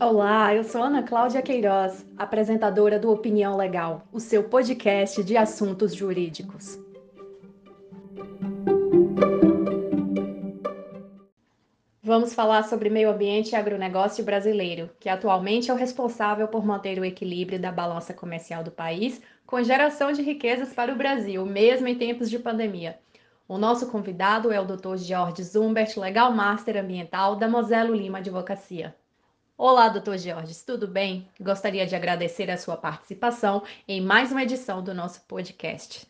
Olá, eu sou Ana Cláudia Queiroz, apresentadora do Opinião Legal, o seu podcast de assuntos jurídicos. Vamos falar sobre meio ambiente e agronegócio brasileiro, que atualmente é o responsável por manter o equilíbrio da balança comercial do país, com geração de riquezas para o Brasil, mesmo em tempos de pandemia. O nosso convidado é o Dr. Jorge Zumbert, Legal Master Ambiental da Moselo Lima Advocacia. Olá, doutor Jorge, tudo bem? Gostaria de agradecer a sua participação em mais uma edição do nosso podcast.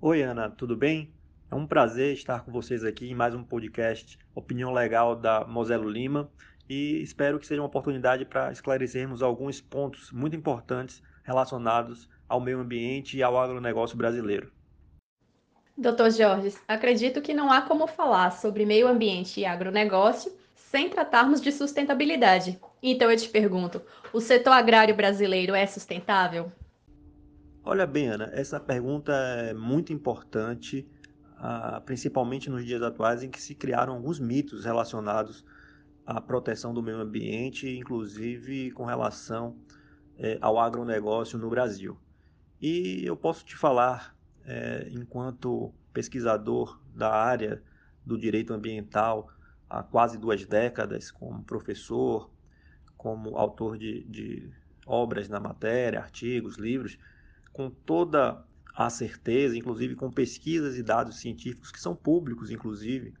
Oi, Ana, tudo bem? É um prazer estar com vocês aqui em mais um podcast Opinião Legal da Moselo Lima e espero que seja uma oportunidade para esclarecermos alguns pontos muito importantes relacionados ao meio ambiente e ao agronegócio brasileiro. Doutor Jorge, acredito que não há como falar sobre meio ambiente e agronegócio sem tratarmos de sustentabilidade. Então eu te pergunto: o setor agrário brasileiro é sustentável? Olha bem, Ana, essa pergunta é muito importante, ah, principalmente nos dias atuais em que se criaram alguns mitos relacionados à proteção do meio ambiente, inclusive com relação eh, ao agronegócio no Brasil. E eu posso te falar é, enquanto pesquisador da área do direito ambiental há quase duas décadas, como professor, como autor de, de obras na matéria, artigos, livros, com toda a certeza, inclusive com pesquisas e dados científicos que são públicos, inclusive,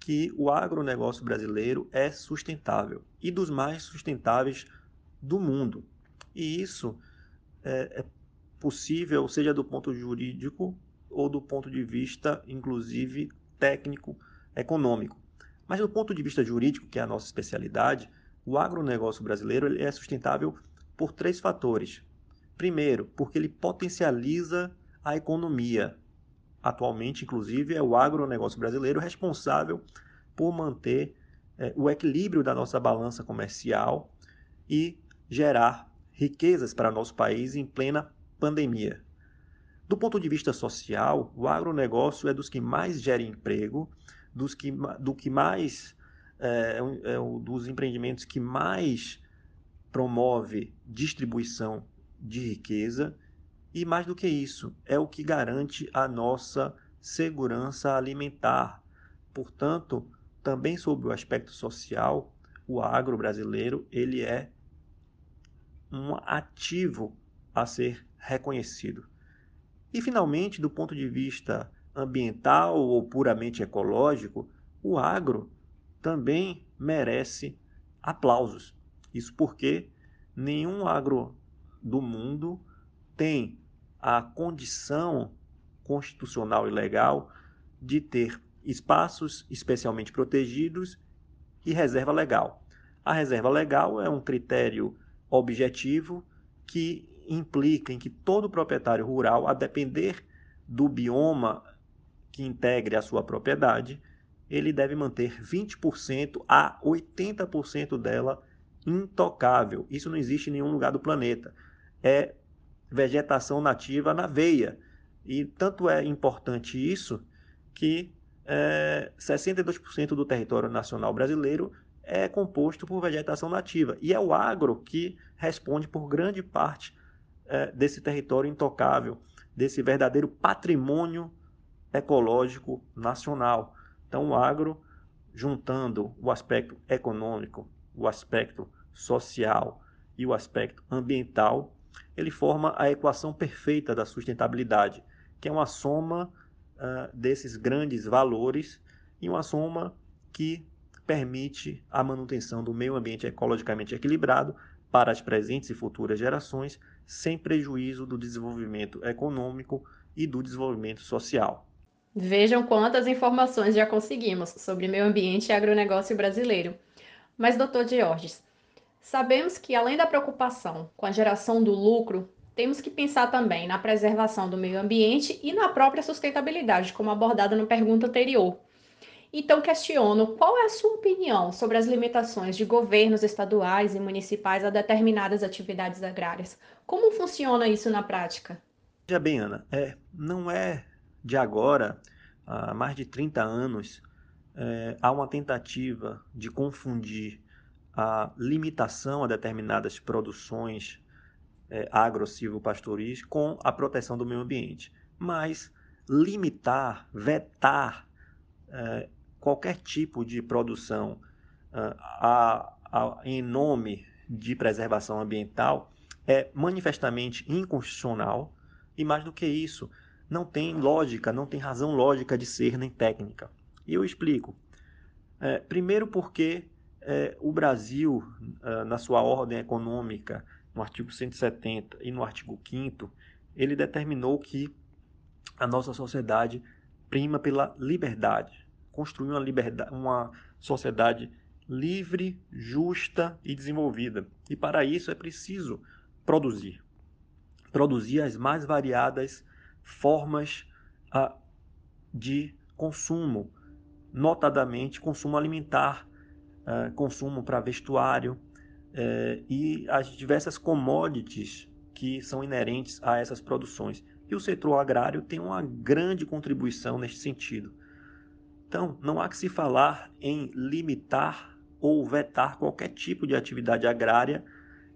que o agronegócio brasileiro é sustentável e dos mais sustentáveis do mundo. E isso é, é possível, seja do ponto jurídico ou do ponto de vista, inclusive, técnico, econômico. Mas do ponto de vista jurídico, que é a nossa especialidade, o agronegócio brasileiro ele é sustentável por três fatores. Primeiro, porque ele potencializa a economia. Atualmente, inclusive, é o agronegócio brasileiro responsável por manter é, o equilíbrio da nossa balança comercial e gerar riquezas para nosso país em plena pandemia. Do ponto de vista social, o agronegócio é dos que mais gera emprego, dos que, do que mais é, é um dos empreendimentos que mais promove distribuição de riqueza e mais do que isso, é o que garante a nossa segurança alimentar. Portanto, também sobre o aspecto social, o agro brasileiro ele é um ativo a ser reconhecido. E, finalmente, do ponto de vista ambiental ou puramente ecológico, o agro também merece aplausos. Isso porque nenhum agro do mundo tem a condição constitucional e legal de ter espaços especialmente protegidos e reserva legal. A reserva legal é um critério objetivo que implica em que todo proprietário rural, a depender do bioma que integre a sua propriedade, ele deve manter 20% a 80% dela intocável. Isso não existe em nenhum lugar do planeta. É vegetação nativa na veia. E tanto é importante isso que é, 62% do território nacional brasileiro é composto por vegetação nativa. E é o agro que responde por grande parte é, desse território intocável, desse verdadeiro patrimônio ecológico nacional. Então, o agro, juntando o aspecto econômico, o aspecto social e o aspecto ambiental, ele forma a equação perfeita da sustentabilidade, que é uma soma uh, desses grandes valores e uma soma que permite a manutenção do meio ambiente ecologicamente equilibrado para as presentes e futuras gerações, sem prejuízo do desenvolvimento econômico e do desenvolvimento social. Vejam quantas informações já conseguimos sobre meio ambiente e agronegócio brasileiro. Mas, doutor Georges, sabemos que além da preocupação com a geração do lucro, temos que pensar também na preservação do meio ambiente e na própria sustentabilidade, como abordado na pergunta anterior. Então, questiono qual é a sua opinião sobre as limitações de governos estaduais e municipais a determinadas atividades agrárias. Como funciona isso na prática? Veja bem, Ana, é, não é de agora, há mais de 30 anos, é, há uma tentativa de confundir a limitação a determinadas produções é, agro-silvopastoris com a proteção do meio ambiente, mas limitar, vetar é, qualquer tipo de produção é, a, a, em nome de preservação ambiental é manifestamente inconstitucional e mais do que isso, não tem lógica, não tem razão lógica de ser nem técnica. E eu explico. É, primeiro porque é, o Brasil, é, na sua ordem econômica, no artigo 170 e no artigo 5 ele determinou que a nossa sociedade prima pela liberdade, construir uma, liberdade, uma sociedade livre, justa e desenvolvida. E para isso é preciso produzir. Produzir as mais variadas formas ah, de consumo, notadamente consumo alimentar, ah, consumo para vestuário eh, e as diversas commodities que são inerentes a essas produções. E o setor agrário tem uma grande contribuição neste sentido. Então, não há que se falar em limitar ou vetar qualquer tipo de atividade agrária,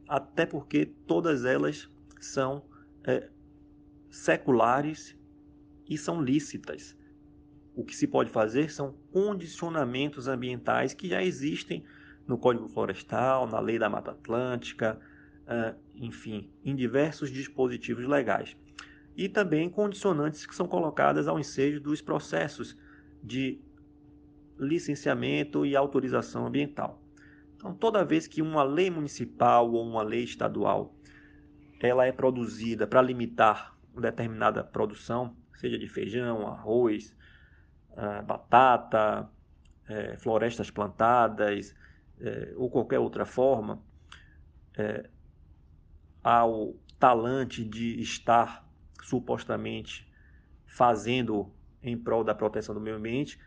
até porque todas elas são é, seculares e são lícitas. O que se pode fazer são condicionamentos ambientais que já existem no Código Florestal, na Lei da Mata Atlântica, uh, enfim, em diversos dispositivos legais e também condicionantes que são colocadas ao ensejo dos processos de licenciamento e autorização ambiental. Então, toda vez que uma lei municipal ou uma lei estadual ela é produzida para limitar determinada produção, seja de feijão, arroz, ah, batata, é, florestas plantadas é, ou qualquer outra forma, é, ao talante de estar supostamente fazendo em prol da proteção do meio ambiente,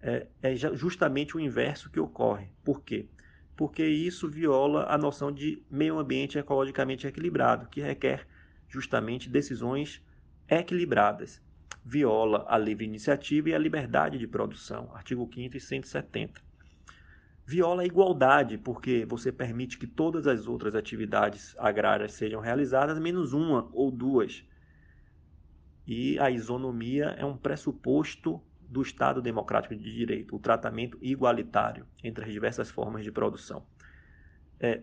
é justamente o inverso que ocorre. Por quê? Porque isso viola a noção de meio ambiente ecologicamente equilibrado, que requer justamente decisões equilibradas. Viola a livre iniciativa e a liberdade de produção, artigo 5 e 170. Viola a igualdade, porque você permite que todas as outras atividades agrárias sejam realizadas, menos uma ou duas e a isonomia é um pressuposto do Estado democrático de direito, o tratamento igualitário entre as diversas formas de produção. É,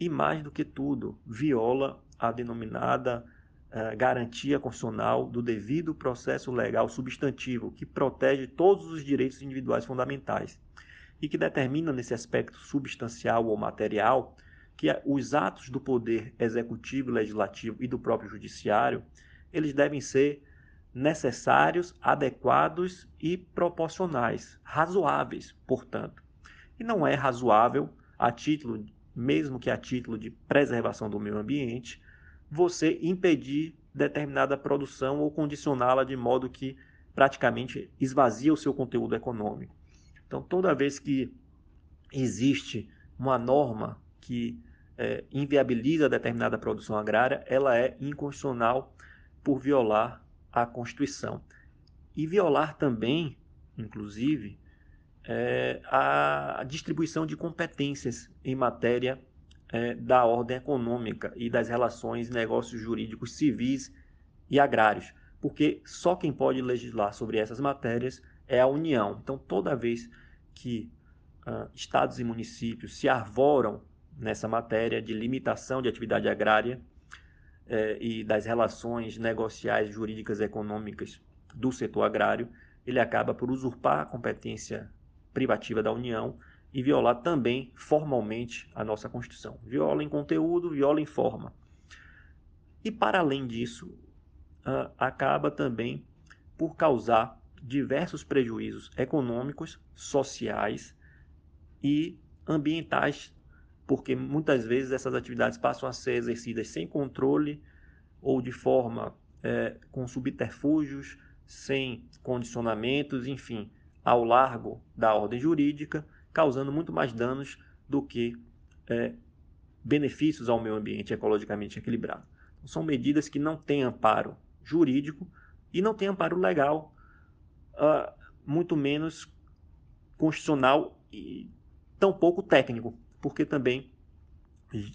e mais do que tudo, viola a denominada uh, garantia constitucional do devido processo legal substantivo, que protege todos os direitos individuais fundamentais e que determina nesse aspecto substancial ou material que os atos do poder executivo, legislativo e do próprio judiciário eles devem ser necessários, adequados e proporcionais, razoáveis, portanto. E não é razoável, a título, mesmo que a título de preservação do meio ambiente, você impedir determinada produção ou condicioná-la de modo que praticamente esvazia o seu conteúdo econômico. Então, toda vez que existe uma norma que é, inviabiliza determinada produção agrária, ela é inconstitucional por violar a Constituição. E violar também, inclusive, é, a distribuição de competências em matéria é, da ordem econômica e das relações negócios jurídicos civis e agrários, porque só quem pode legislar sobre essas matérias é a União. Então, toda vez que uh, estados e municípios se arvoram nessa matéria de limitação de atividade agrária, eh, e das relações negociais, jurídicas e econômicas do setor agrário, ele acaba por usurpar a competência privativa da União e violar também formalmente a nossa Constituição. Viola em conteúdo, viola em forma. E para além disso, uh, acaba também por causar diversos prejuízos econômicos, sociais e ambientais porque muitas vezes essas atividades passam a ser exercidas sem controle ou de forma é, com subterfúgios, sem condicionamentos, enfim, ao largo da ordem jurídica, causando muito mais danos do que é, benefícios ao meio ambiente ecologicamente equilibrado. Então, são medidas que não têm amparo jurídico e não têm amparo legal, uh, muito menos constitucional e tampouco técnico porque também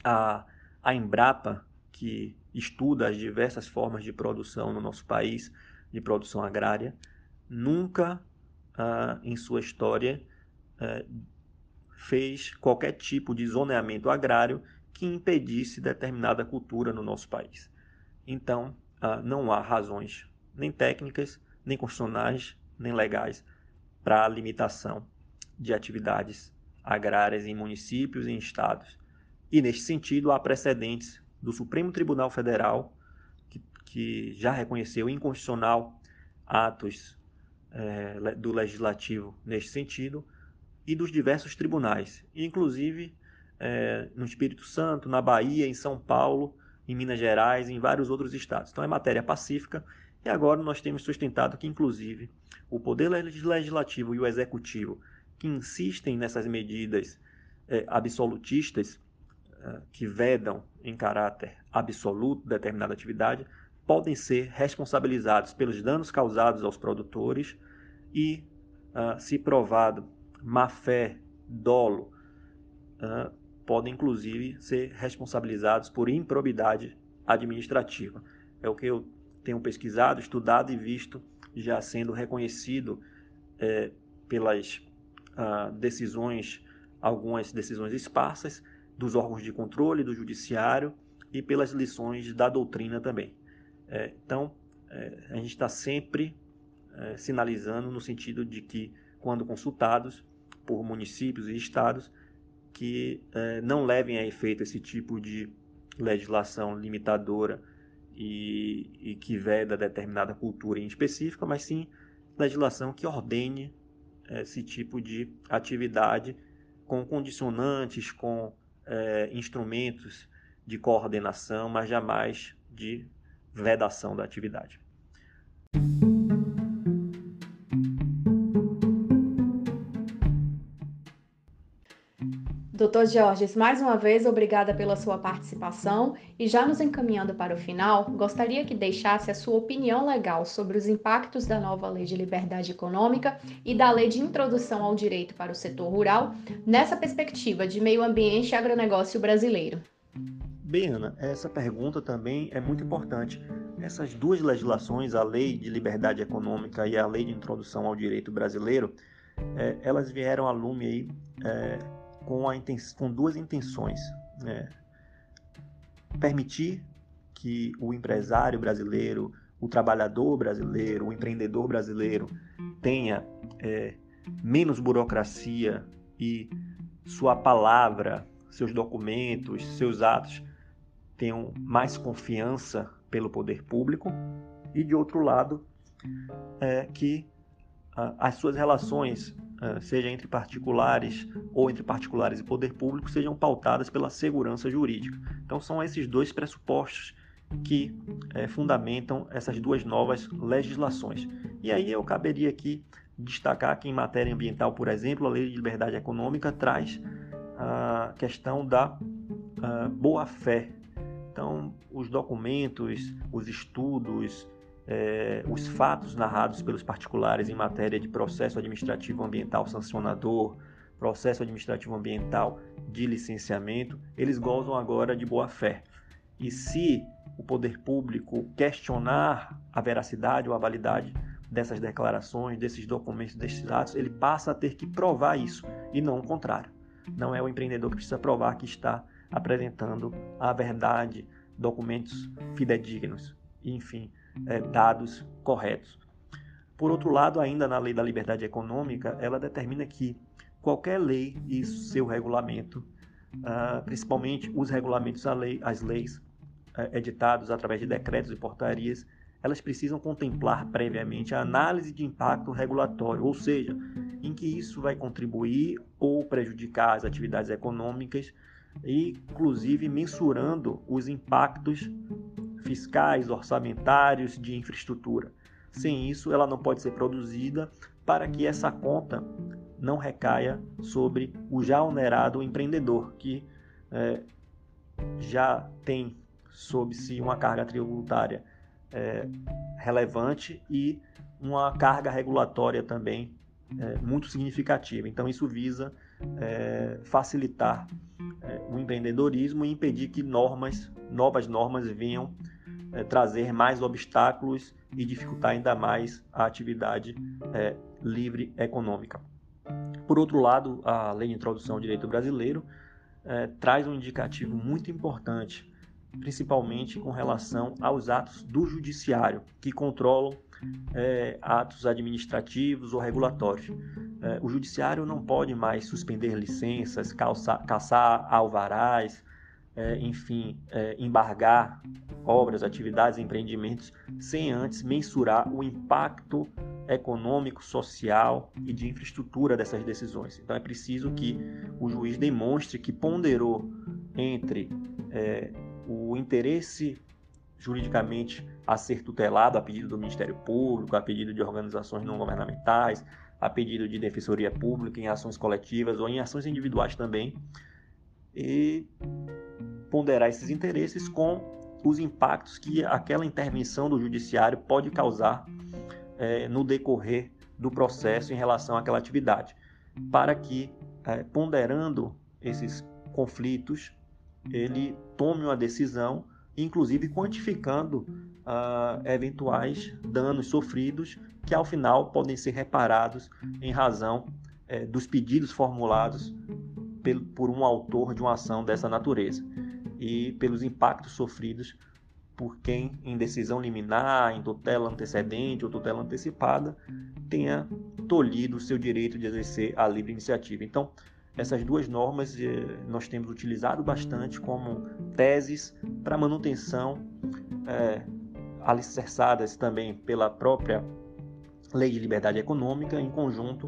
a, a Embrapa, que estuda as diversas formas de produção no nosso país, de produção agrária, nunca ah, em sua história eh, fez qualquer tipo de zoneamento agrário que impedisse determinada cultura no nosso país. Então, ah, não há razões nem técnicas, nem constitucionais, nem legais para a limitação de atividades agrárias em municípios e em estados. E, neste sentido, há precedentes do Supremo Tribunal Federal, que, que já reconheceu inconstitucional atos é, do Legislativo neste sentido, e dos diversos tribunais, inclusive é, no Espírito Santo, na Bahia, em São Paulo, em Minas Gerais, em vários outros estados. Então é matéria pacífica e agora nós temos sustentado que, inclusive, o Poder Legislativo e o Executivo, que insistem nessas medidas é, absolutistas, é, que vedam em caráter absoluto determinada atividade, podem ser responsabilizados pelos danos causados aos produtores e, uh, se provado má fé, dolo, uh, podem inclusive ser responsabilizados por improbidade administrativa. É o que eu tenho pesquisado, estudado e visto já sendo reconhecido é, pelas decisões, algumas decisões esparsas dos órgãos de controle, do judiciário e pelas lições da doutrina também. É, então, é, a gente está sempre sinalizando no sentido de que, quando consultados por municípios e estados, que é, não levem a efeito esse tipo de legislação limitadora e, e, que veda determinada cultura em específica, mas sim legislação que ordene esse tipo de atividade com condicionantes, com é, instrumentos de coordenação, mas jamais de vedação da atividade. Doutor Georges, mais uma vez, obrigada pela sua participação e já nos encaminhando para o final, gostaria que deixasse a sua opinião legal sobre os impactos da nova Lei de Liberdade Econômica e da Lei de Introdução ao Direito para o Setor Rural nessa perspectiva de meio ambiente e agronegócio brasileiro. Bem, Ana, essa pergunta também é muito importante. Essas duas legislações, a Lei de Liberdade Econômica e a Lei de Introdução ao Direito Brasileiro, é, elas vieram a lume aí, é, com, a com duas intenções. Né? Permitir que o empresário brasileiro, o trabalhador brasileiro, o empreendedor brasileiro tenha é, menos burocracia e sua palavra, seus documentos, seus atos tenham mais confiança pelo poder público e de outro lado é que as suas relações ah, seja entre particulares ou entre particulares e poder público, sejam pautadas pela segurança jurídica. Então, são esses dois pressupostos que é, fundamentam essas duas novas legislações. E aí eu caberia aqui destacar que em matéria ambiental, por exemplo, a Lei de Liberdade Econômica traz a questão da boa-fé. Então, os documentos, os estudos, é, os fatos narrados pelos particulares em matéria de processo administrativo ambiental sancionador, processo administrativo ambiental de licenciamento, eles gozam agora de boa fé. E se o poder público questionar a veracidade ou a validade dessas declarações, desses documentos, desses atos, ele passa a ter que provar isso e não o contrário. Não é o empreendedor que precisa provar que está apresentando a verdade, documentos fidedignos, enfim, é, dados corretos. Por outro lado, ainda na lei da liberdade econômica, ela determina que qualquer lei e seu regulamento, uh, principalmente os regulamentos, lei, as leis uh, editados através de decretos e portarias, elas precisam contemplar previamente a análise de impacto regulatório, ou seja, em que isso vai contribuir ou prejudicar as atividades econômicas, inclusive mensurando os impactos fiscais, orçamentários, de infraestrutura. Sem isso, ela não pode ser produzida para que essa conta não recaia sobre o já onerado empreendedor, que é, já tem sob si uma carga tributária é, relevante e uma carga regulatória também é, muito significativa. Então, isso visa é, facilitar é, o empreendedorismo e impedir que normas, novas normas venham é, trazer mais obstáculos e dificultar ainda mais a atividade é, livre econômica. Por outro lado, a Lei de Introdução ao Direito Brasileiro é, traz um indicativo muito importante, principalmente com relação aos atos do Judiciário, que controlam é, atos administrativos ou regulatórios. É, o Judiciário não pode mais suspender licenças, calçar, caçar alvarás, é, enfim, é, embargar obras, atividades, empreendimentos, sem antes mensurar o impacto econômico, social e de infraestrutura dessas decisões. Então é preciso que o juiz demonstre que ponderou entre é, o interesse juridicamente a ser tutelado a pedido do Ministério Público, a pedido de organizações não governamentais, a pedido de defensoria pública em ações coletivas ou em ações individuais também, e ponderar esses interesses com os impactos que aquela intervenção do judiciário pode causar é, no decorrer do processo em relação àquela atividade, para que, é, ponderando esses conflitos, ele tome uma decisão, inclusive quantificando ah, eventuais danos sofridos que, ao final, podem ser reparados em razão é, dos pedidos formulados por um autor de uma ação dessa natureza e pelos impactos sofridos por quem, em decisão liminar, em tutela antecedente ou tutela antecipada, tenha tolhido o seu direito de exercer a livre iniciativa. Então, essas duas normas eh, nós temos utilizado bastante como teses para manutenção, é, alicerçadas também pela própria Lei de Liberdade Econômica, em conjunto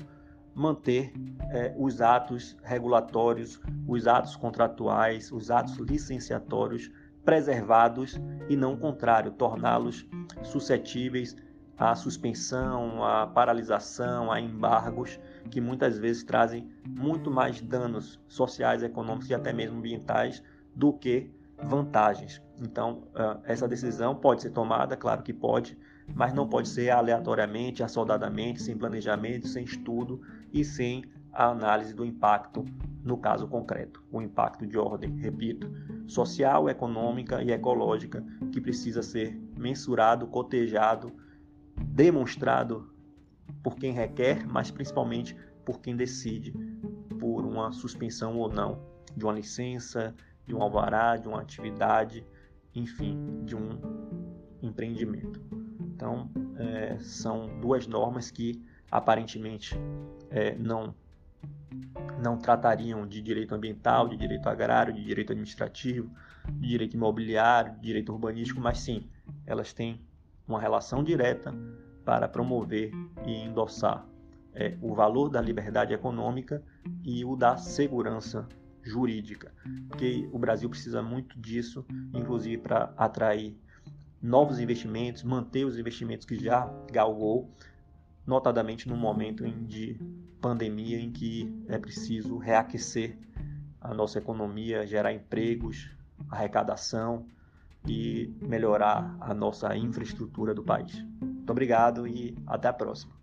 manter é, os atos regulatórios, os atos contratuais, os atos licenciatórios preservados e não o contrário, torná-los suscetíveis à suspensão, à paralisação, a embargos que muitas vezes trazem muito mais danos sociais, econômicos e até mesmo ambientais do que vantagens. Então, essa decisão pode ser tomada, claro que pode, mas não pode ser aleatoriamente, assoldadamente, sem planejamento, sem estudo e sem a análise do impacto no caso concreto. O impacto de ordem, repito, social, econômica e ecológica que precisa ser mensurado, cotejado, demonstrado por quem requer, mas principalmente por quem decide por uma suspensão ou não de uma licença, de um alvará, de uma atividade, enfim, de um empreendimento. Então, é, são duas normas que aparentemente é, não não tratariam de direito ambiental, de direito agrário, de direito administrativo, de direito imobiliário, de direito urbanístico, mas sim, elas têm uma relação direta para promover e endossar é, o valor da liberdade econômica e o da segurança jurídica, porque o Brasil precisa muito disso, inclusive para atrair novos investimentos, manter os investimentos que já galgou, notadamente no momento de pandemia em que é preciso reaquecer a nossa economia, gerar empregos, arrecadação e melhorar a nossa infraestrutura do país. Muito obrigado e até a próxima.